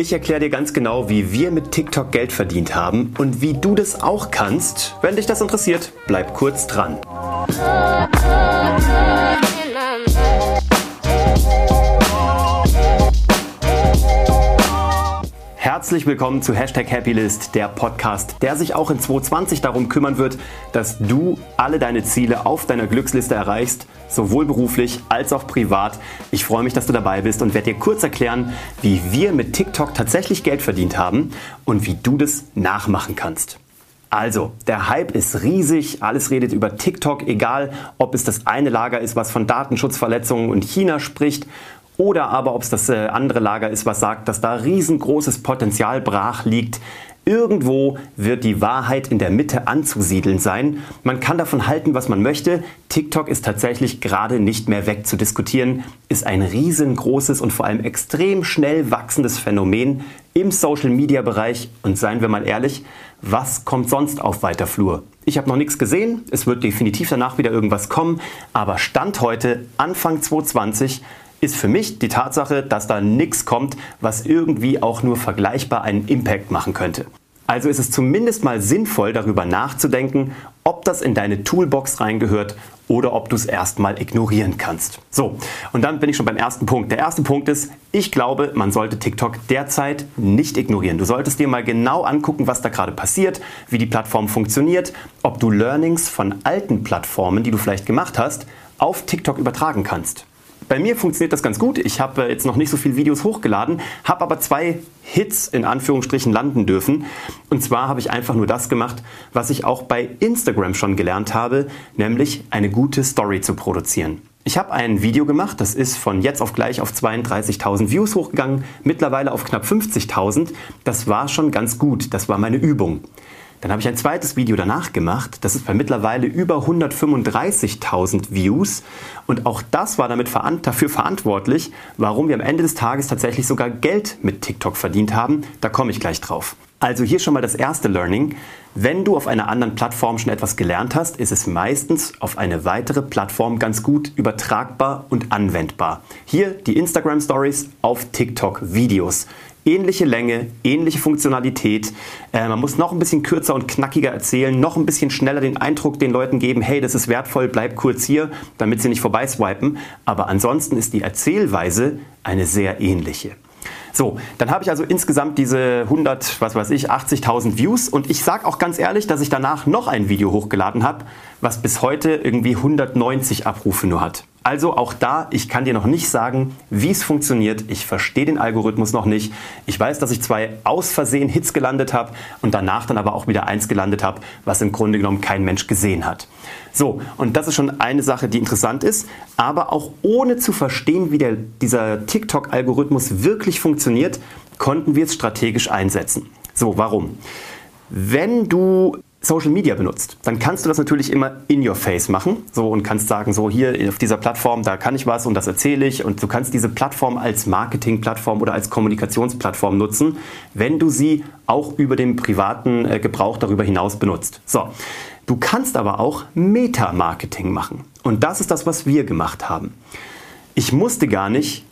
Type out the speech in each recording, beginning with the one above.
Ich erkläre dir ganz genau, wie wir mit TikTok Geld verdient haben und wie du das auch kannst. Wenn dich das interessiert, bleib kurz dran. Herzlich willkommen zu Hashtag Happylist, der Podcast, der sich auch in 2020 darum kümmern wird, dass du alle deine Ziele auf deiner Glücksliste erreichst, sowohl beruflich als auch privat. Ich freue mich, dass du dabei bist und werde dir kurz erklären, wie wir mit TikTok tatsächlich Geld verdient haben und wie du das nachmachen kannst. Also, der Hype ist riesig, alles redet über TikTok, egal ob es das eine Lager ist, was von Datenschutzverletzungen und China spricht oder aber ob es das äh, andere Lager ist, was sagt, dass da riesengroßes Potenzial brach liegt. Irgendwo wird die Wahrheit in der Mitte anzusiedeln sein. Man kann davon halten, was man möchte. TikTok ist tatsächlich gerade nicht mehr wegzudiskutieren, ist ein riesengroßes und vor allem extrem schnell wachsendes Phänomen im Social-Media-Bereich. Und seien wir mal ehrlich, was kommt sonst auf weiter Flur? Ich habe noch nichts gesehen, es wird definitiv danach wieder irgendwas kommen, aber Stand heute, Anfang 2020, ist für mich die Tatsache, dass da nichts kommt, was irgendwie auch nur vergleichbar einen Impact machen könnte. Also ist es zumindest mal sinnvoll, darüber nachzudenken, ob das in deine Toolbox reingehört oder ob du es erstmal ignorieren kannst. So, und dann bin ich schon beim ersten Punkt. Der erste Punkt ist, ich glaube, man sollte TikTok derzeit nicht ignorieren. Du solltest dir mal genau angucken, was da gerade passiert, wie die Plattform funktioniert, ob du Learnings von alten Plattformen, die du vielleicht gemacht hast, auf TikTok übertragen kannst. Bei mir funktioniert das ganz gut. Ich habe jetzt noch nicht so viele Videos hochgeladen, habe aber zwei Hits in Anführungsstrichen landen dürfen. Und zwar habe ich einfach nur das gemacht, was ich auch bei Instagram schon gelernt habe, nämlich eine gute Story zu produzieren. Ich habe ein Video gemacht, das ist von jetzt auf gleich auf 32.000 Views hochgegangen, mittlerweile auf knapp 50.000. Das war schon ganz gut, das war meine Übung. Dann habe ich ein zweites Video danach gemacht. Das ist bei mittlerweile über 135.000 Views. Und auch das war damit dafür verantwortlich, warum wir am Ende des Tages tatsächlich sogar Geld mit TikTok verdient haben. Da komme ich gleich drauf. Also hier schon mal das erste Learning. Wenn du auf einer anderen Plattform schon etwas gelernt hast, ist es meistens auf eine weitere Plattform ganz gut übertragbar und anwendbar. Hier die Instagram Stories auf TikTok Videos ähnliche Länge, ähnliche Funktionalität. Äh, man muss noch ein bisschen kürzer und knackiger erzählen, noch ein bisschen schneller den Eindruck den Leuten geben, hey, das ist wertvoll, bleib kurz hier, damit sie nicht vorbeiswipen. Aber ansonsten ist die Erzählweise eine sehr ähnliche. So, dann habe ich also insgesamt diese 100, was weiß ich, 80.000 Views und ich sage auch ganz ehrlich, dass ich danach noch ein Video hochgeladen habe, was bis heute irgendwie 190 Abrufe nur hat. Also auch da, ich kann dir noch nicht sagen, wie es funktioniert. Ich verstehe den Algorithmus noch nicht. Ich weiß, dass ich zwei aus Versehen Hits gelandet habe und danach dann aber auch wieder eins gelandet habe, was im Grunde genommen kein Mensch gesehen hat. So, und das ist schon eine Sache, die interessant ist. Aber auch ohne zu verstehen, wie der, dieser TikTok-Algorithmus wirklich funktioniert, konnten wir es strategisch einsetzen. So, warum? Wenn du Social Media benutzt, dann kannst du das natürlich immer in your face machen. So und kannst sagen, so hier auf dieser Plattform, da kann ich was und das erzähle ich. Und du kannst diese Plattform als Marketingplattform oder als Kommunikationsplattform nutzen, wenn du sie auch über den privaten äh, Gebrauch darüber hinaus benutzt. So. Du kannst aber auch Meta-Marketing machen. Und das ist das, was wir gemacht haben. Ich musste gar nicht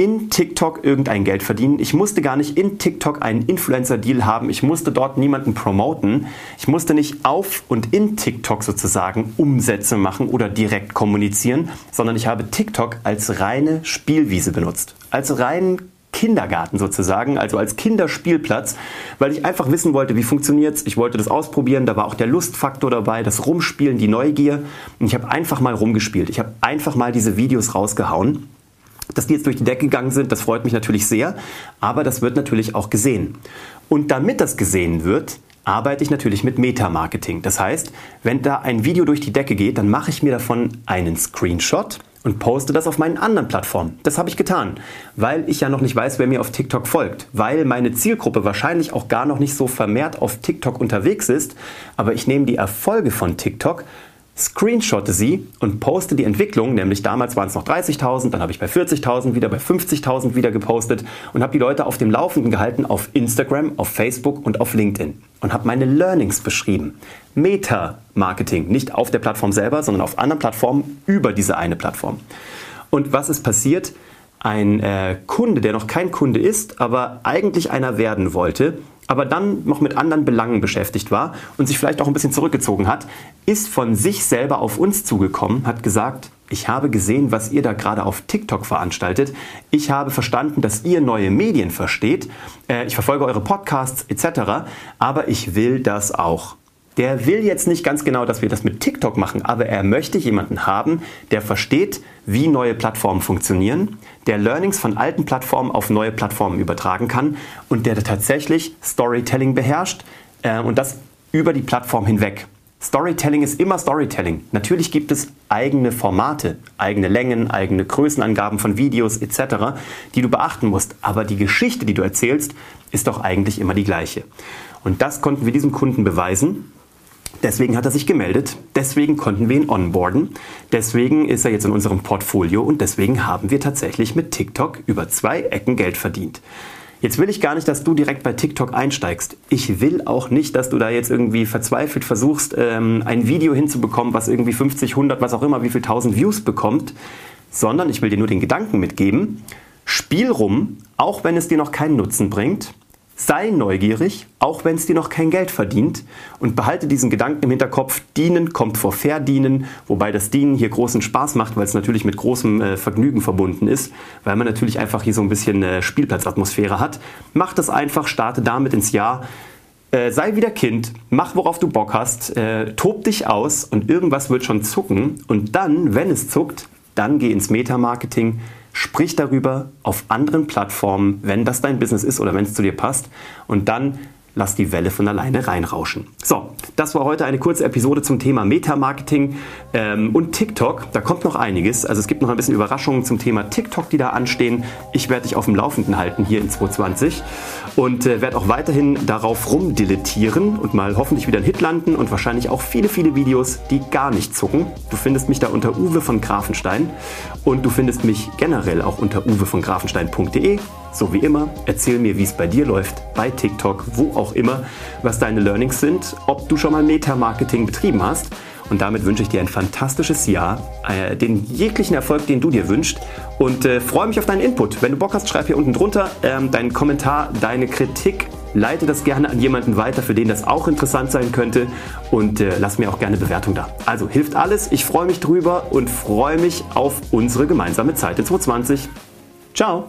in TikTok irgendein Geld verdienen. Ich musste gar nicht in TikTok einen Influencer-Deal haben. Ich musste dort niemanden promoten. Ich musste nicht auf und in TikTok sozusagen Umsätze machen oder direkt kommunizieren, sondern ich habe TikTok als reine Spielwiese benutzt. Als reinen Kindergarten sozusagen, also als Kinderspielplatz, weil ich einfach wissen wollte, wie funktioniert es. Ich wollte das ausprobieren, da war auch der Lustfaktor dabei, das Rumspielen, die Neugier. Und ich habe einfach mal rumgespielt. Ich habe einfach mal diese Videos rausgehauen. Dass die jetzt durch die Decke gegangen sind, das freut mich natürlich sehr, aber das wird natürlich auch gesehen. Und damit das gesehen wird, arbeite ich natürlich mit Meta-Marketing. Das heißt, wenn da ein Video durch die Decke geht, dann mache ich mir davon einen Screenshot und poste das auf meinen anderen Plattformen. Das habe ich getan, weil ich ja noch nicht weiß, wer mir auf TikTok folgt, weil meine Zielgruppe wahrscheinlich auch gar noch nicht so vermehrt auf TikTok unterwegs ist, aber ich nehme die Erfolge von TikTok screenshotte sie und poste die Entwicklung, nämlich damals waren es noch 30.000, dann habe ich bei 40.000 wieder, bei 50.000 wieder gepostet und habe die Leute auf dem Laufenden gehalten auf Instagram, auf Facebook und auf LinkedIn und habe meine Learnings beschrieben. Meta-Marketing, nicht auf der Plattform selber, sondern auf anderen Plattformen über diese eine Plattform. Und was ist passiert? Ein äh, Kunde, der noch kein Kunde ist, aber eigentlich einer werden wollte, aber dann noch mit anderen Belangen beschäftigt war und sich vielleicht auch ein bisschen zurückgezogen hat, ist von sich selber auf uns zugekommen, hat gesagt, ich habe gesehen, was ihr da gerade auf TikTok veranstaltet. Ich habe verstanden, dass ihr neue Medien versteht. Äh, ich verfolge eure Podcasts etc. Aber ich will das auch. Der will jetzt nicht ganz genau, dass wir das mit TikTok machen, aber er möchte jemanden haben, der versteht, wie neue Plattformen funktionieren, der Learnings von alten Plattformen auf neue Plattformen übertragen kann und der tatsächlich Storytelling beherrscht äh, und das über die Plattform hinweg. Storytelling ist immer Storytelling. Natürlich gibt es eigene Formate, eigene Längen, eigene Größenangaben von Videos etc., die du beachten musst. Aber die Geschichte, die du erzählst, ist doch eigentlich immer die gleiche. Und das konnten wir diesem Kunden beweisen. Deswegen hat er sich gemeldet, deswegen konnten wir ihn onboarden, deswegen ist er jetzt in unserem Portfolio und deswegen haben wir tatsächlich mit TikTok über zwei Ecken Geld verdient. Jetzt will ich gar nicht, dass du direkt bei TikTok einsteigst. Ich will auch nicht, dass du da jetzt irgendwie verzweifelt versuchst, ähm, ein Video hinzubekommen, was irgendwie 50, 100, was auch immer, wie viel 1000 Views bekommt, sondern ich will dir nur den Gedanken mitgeben, spiel rum, auch wenn es dir noch keinen Nutzen bringt, Sei neugierig, auch wenn es dir noch kein Geld verdient und behalte diesen Gedanken im Hinterkopf, dienen kommt vor verdienen, wobei das Dienen hier großen Spaß macht, weil es natürlich mit großem äh, Vergnügen verbunden ist, weil man natürlich einfach hier so ein bisschen äh, Spielplatzatmosphäre hat. Mach das einfach, starte damit ins Jahr. Äh, sei wieder Kind, mach worauf du Bock hast, äh, tob dich aus und irgendwas wird schon zucken und dann, wenn es zuckt, dann geh ins Metamarketing, Sprich darüber auf anderen Plattformen, wenn das dein Business ist oder wenn es zu dir passt. Und dann lass die Welle von alleine reinrauschen. So, das war heute eine kurze Episode zum Thema Meta-Marketing ähm, und TikTok. Da kommt noch einiges. Also es gibt noch ein bisschen Überraschungen zum Thema TikTok, die da anstehen. Ich werde dich auf dem Laufenden halten hier in 2020 und äh, werde auch weiterhin darauf rumdilettieren und mal hoffentlich wieder einen Hit landen und wahrscheinlich auch viele, viele Videos, die gar nicht zucken. Du findest mich da unter Uwe von Grafenstein und du findest mich generell auch unter uwevongrafenstein.de. So wie immer, erzähl mir, wie es bei dir läuft, bei TikTok, wo auch immer, was deine Learnings sind, ob du schon mal Meta-Marketing betrieben hast. Und damit wünsche ich dir ein fantastisches Jahr, äh, den jeglichen Erfolg, den du dir wünschst. Und äh, freue mich auf deinen Input. Wenn du Bock hast, schreib hier unten drunter ähm, deinen Kommentar, deine Kritik. Leite das gerne an jemanden weiter, für den das auch interessant sein könnte. Und äh, lass mir auch gerne Bewertung da. Also hilft alles. Ich freue mich drüber und freue mich auf unsere gemeinsame Zeit in 2020. Ciao!